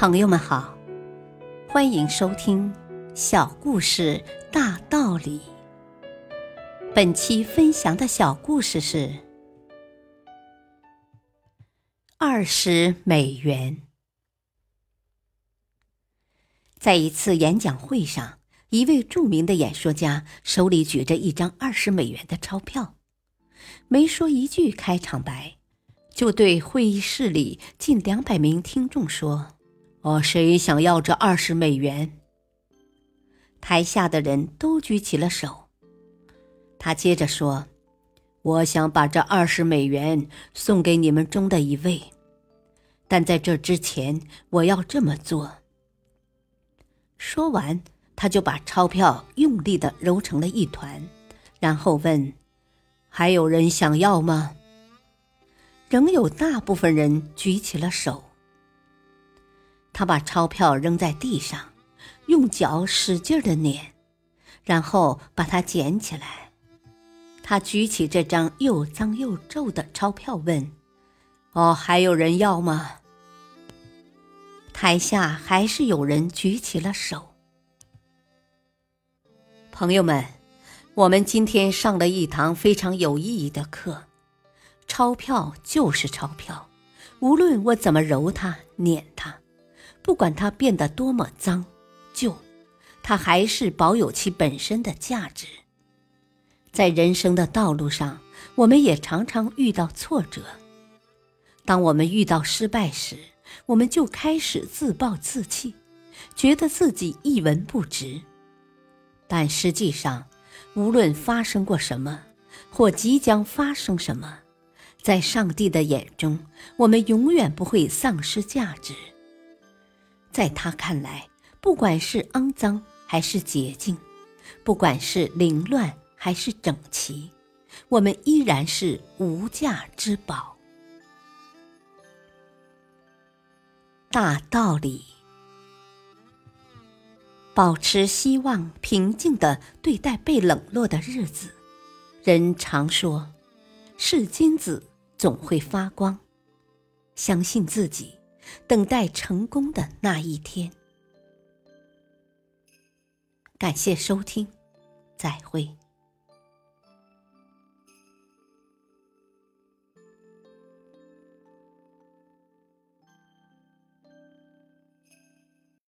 朋友们好，欢迎收听《小故事大道理》。本期分享的小故事是二十美元。在一次演讲会上，一位著名的演说家手里举着一张二十美元的钞票，没说一句开场白，就对会议室里近两百名听众说。哦，谁想要这二十美元？台下的人都举起了手。他接着说：“我想把这二十美元送给你们中的一位，但在这之前，我要这么做。”说完，他就把钞票用力的揉成了一团，然后问：“还有人想要吗？”仍有大部分人举起了手。他把钞票扔在地上，用脚使劲的碾，然后把它捡起来。他举起这张又脏又皱的钞票，问：“哦，还有人要吗？”台下还是有人举起了手。朋友们，我们今天上了一堂非常有意义的课。钞票就是钞票，无论我怎么揉它、碾它。不管它变得多么脏旧，它还是保有其本身的价值。在人生的道路上，我们也常常遇到挫折。当我们遇到失败时，我们就开始自暴自弃，觉得自己一文不值。但实际上，无论发生过什么，或即将发生什么，在上帝的眼中，我们永远不会丧失价值。在他看来，不管是肮脏还是洁净，不管是凌乱还是整齐，我们依然是无价之宝。大道理，保持希望，平静的对待被冷落的日子。人常说，是金子总会发光。相信自己。等待成功的那一天。感谢收听，再会。